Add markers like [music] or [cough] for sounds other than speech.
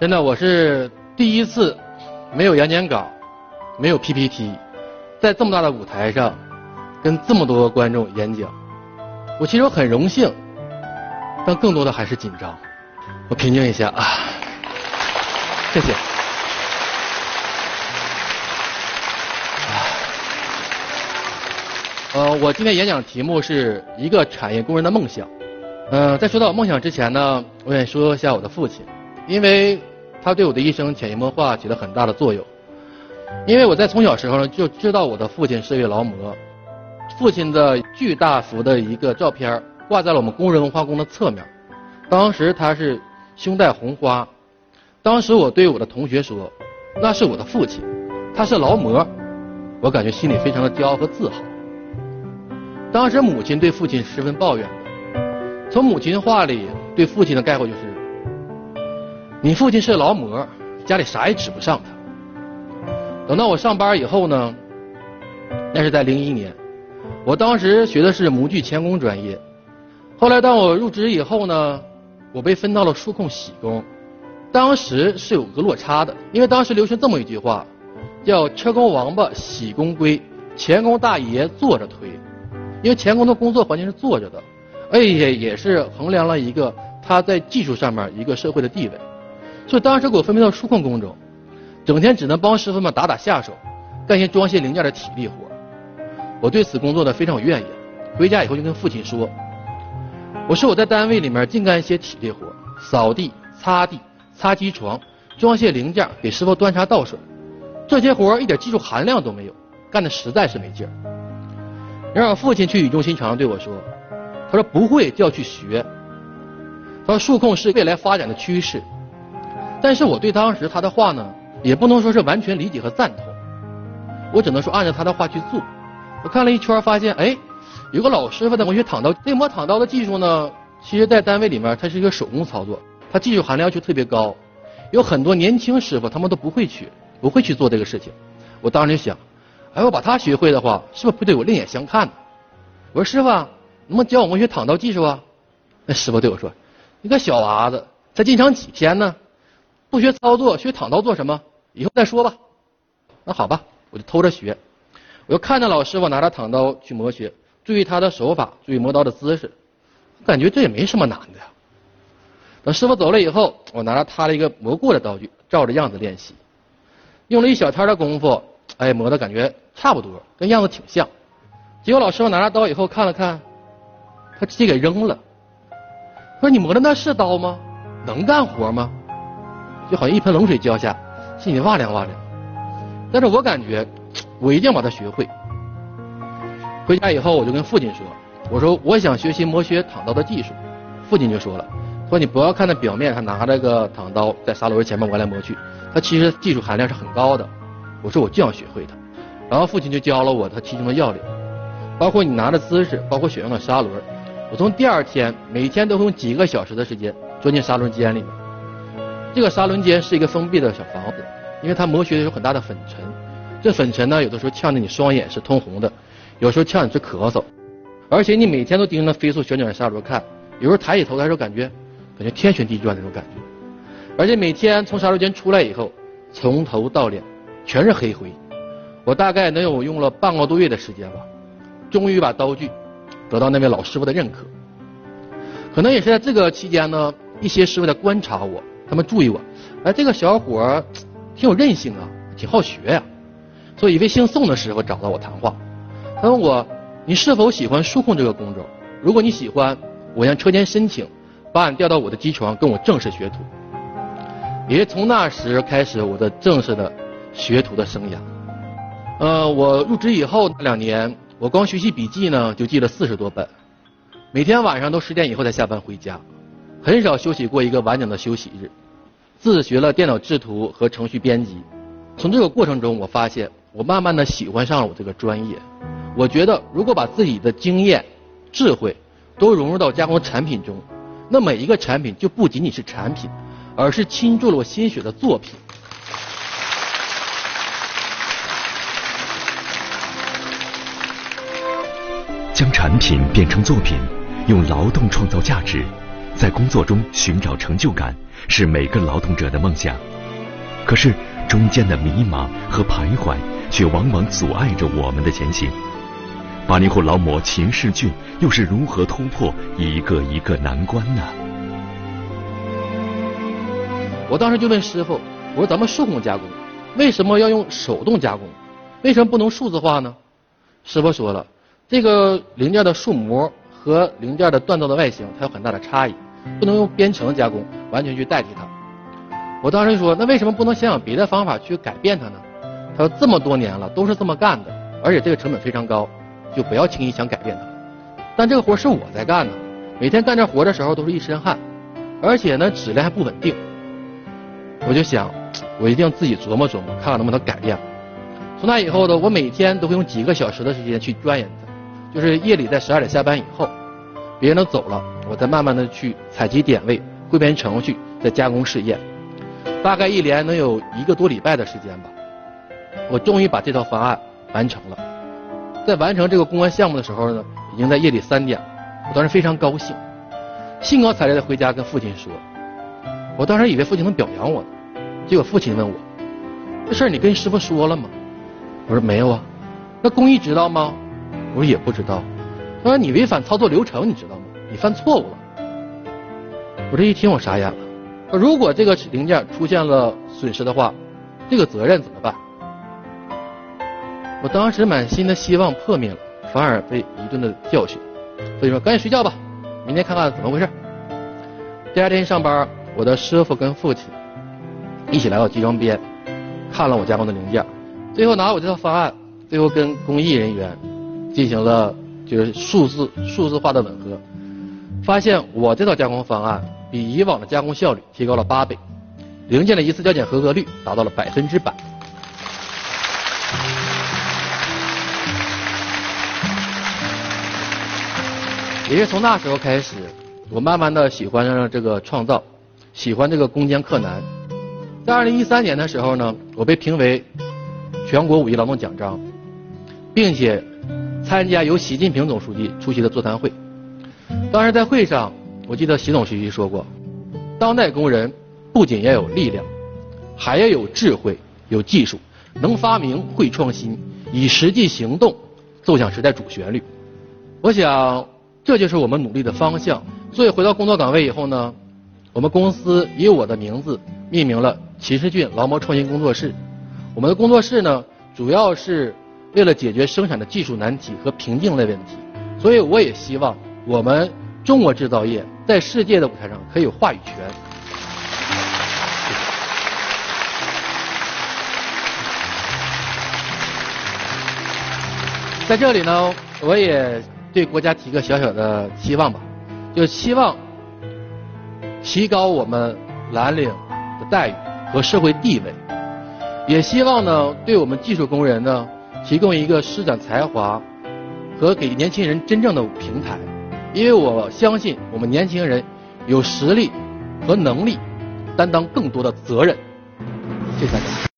真的，我是第一次没有演讲稿，没有 PPT，在这么大的舞台上跟这么多观众演讲，我其实我很荣幸，但更多的还是紧张。我平静一下啊，谢谢。呃，我今天演讲题目是一个产业工人的梦想。呃，在说到梦想之前呢，我想说一下我的父亲，因为他对我的一生潜移默化起了很大的作用。因为我在从小时候呢就知道我的父亲是一位劳模，父亲的巨大幅的一个照片挂在了我们工人文化宫的侧面。当时他是胸带红花，当时我对我的同学说，那是我的父亲，他是劳模，我感觉心里非常的骄傲和自豪。当时母亲对父亲十分抱怨，从母亲话里对父亲的概括就是：你父亲是劳模，家里啥也指不上他。等到我上班以后呢，那是在零一年，我当时学的是模具钳工专业，后来当我入职以后呢，我被分到了数控铣工，当时是有个落差的，因为当时流行这么一句话，叫车工王八铣工龟，钳工大爷坐着推。因为钳工的工作环境是坐着的，而且也是衡量了一个他在技术上面一个社会的地位，所以当时给我分配到数控工种，整天只能帮师傅们打打下手，干些装卸零件的体力活。我对此工作呢非常有怨言，回家以后就跟父亲说，我说我在单位里面净干一些体力活，扫地、擦地、擦机床、装卸零件、给师傅端茶倒水，这些活一点技术含量都没有，干的实在是没劲儿。然后父亲却语重心长地对我说：“他说不会就要去学。他说数控是未来发展的趋势。但是我对当时他的话呢，也不能说是完全理解和赞同。我只能说按照他的话去做。我看了一圈，发现哎，有个老师傅在磨学躺刀。这磨躺刀的技术呢，其实在单位里面它是一个手工操作，它技术含量要求特别高。有很多年轻师傅他们都不会去，不会去做这个事情。我当时就想。”哎，我把他学会的话，是不是不对我另眼相看呢？我说师傅，能不能教我们学躺刀技术啊？那师傅对我说：“你个小娃子，才进厂几天呢？不学操作，学躺刀做什么？以后再说吧。”那好吧，我就偷着学。我又看着老师傅拿着躺刀去磨削，注意他的手法，注意磨刀的姿势，感觉这也没什么难的呀。等师傅走了以后，我拿着他的一个磨过的刀具，照着样子练习，用了一小天的功夫。哎，磨的感觉差不多，跟样子挺像。结果老师傅拿着刀以后看了看，他直接给扔了。说你磨的那是刀吗？能干活吗？就好像一盆冷水浇下，心里哇凉哇凉。但是我感觉，[tsk] 我一定要把它学会。回家以后我就跟父亲说，我说我想学习磨削躺刀的技术。父亲就说了，说你不要看那表面，他拿着个躺刀在砂轮前面磨来磨去，他其实技术含量是很高的。我说我就要学会它，然后父亲就教了我他其中的要领，包括你拿的姿势，包括选用的砂轮。我从第二天每天都会用几个小时的时间钻进砂轮间里面。这个砂轮间是一个封闭的小房子，因为它磨削的有很大的粉尘，这粉尘呢有的时候呛得你双眼是通红的，有时候呛你直咳嗽，而且你每天都盯着飞速旋转的砂轮看，有时候抬起头来时候感觉感觉天旋地转那种感觉，而且每天从砂轮间出来以后，从头到脸。全是黑灰，我大概能有用了半个多月的时间吧，终于把刀具得到那位老师傅的认可。可能也是在这个期间呢，一些师傅在观察我，他们注意我，哎，这个小伙儿 [tsk] 挺有韧性啊，挺好学呀。所以一位姓宋的师傅找到我谈话，他问我你是否喜欢数控这个工种？如果你喜欢，我向车间申请，把你调到我的机床跟我正式学徒。也从那时开始，我的正式的。学徒的生涯，呃，我入职以后那两年，我光学习笔记呢就记了四十多本，每天晚上都十点以后才下班回家，很少休息过一个完整的休息日。自学了电脑制图和程序编辑，从这个过程中，我发现我慢慢的喜欢上了我这个专业。我觉得如果把自己的经验、智慧都融入到加工产品中，那每一个产品就不仅仅是产品，而是倾注了我心血的作品。将产品变成作品，用劳动创造价值，在工作中寻找成就感是每个劳动者的梦想，可是中间的迷茫和徘徊却往往阻碍着我们的前行。八零后劳模秦世俊又是如何突破一个一个难关呢？我当时就问师傅：“我说咱们数控加工，为什么要用手动加工？为什么不能数字化呢？”师傅说了，这个零件的数模和零件的锻造的外形，它有很大的差异，不能用编程加工完全去代替它。我当时就说：“那为什么不能想想别的方法去改变它呢？”他说：“这么多年了都是这么干的，而且这个成本非常高。”就不要轻易想改变它，但这个活是我在干呢，每天干这活的时候都是一身汗，而且呢质量还不稳定。我就想，我一定自己琢磨琢磨，看看能不能改变。从那以后呢，我每天都会用几个小时的时间去钻研它，就是夜里在十二点下班以后，别人都走了，我再慢慢的去采集点位，汇编程序，再加工试验。大概一连能有一个多礼拜的时间吧，我终于把这套方案完成了。在完成这个公关项目的时候呢，已经在夜里三点了，我当时非常高兴，兴高采烈的回家跟父亲说，我当时以为父亲能表扬我呢，结果父亲问我，这事儿你跟师傅说了吗？我说没有啊，那工艺知道吗？我说也不知道，他说你违反操作流程你知道吗？你犯错误了。我这一听我傻眼了，如果这个零件出现了损失的话，这个责任怎么办？我当时满心的希望破灭了，反而被一顿的教训。所以说，赶紧睡觉吧，明天看看怎么回事。第二天上班，我的师傅跟父亲一起来到集装边，看了我加工的零件，最后拿我这套方案，最后跟工艺人员进行了就是数字数字化的吻合，发现我这套加工方案比以往的加工效率提高了八倍，零件的一次交检合格率达到了百分之百。也是从那时候开始，我慢慢的喜欢上了这个创造，喜欢这个攻坚克难。在二零一三年的时候呢，我被评为全国五一劳动奖章，并且参加由习近平总书记出席的座谈会。当时在会上，我记得习总书记说过，当代工人不仅要有力量，还要有智慧、有技术，能发明、会创新，以实际行动奏响时代主旋律。我想。这就是我们努力的方向。所以回到工作岗位以后呢，我们公司以我的名字命名了秦世俊劳模创新工作室。我们的工作室呢，主要是为了解决生产的技术难题和瓶颈类问题。所以我也希望我们中国制造业在世界的舞台上可以有话语权。在这里呢，我也。对国家提个小小的期望吧，就希望提高我们蓝领的待遇和社会地位，也希望呢，对我们技术工人呢，提供一个施展才华和给年轻人真正的平台，因为我相信我们年轻人有实力和能力担当更多的责任。谢谢大家。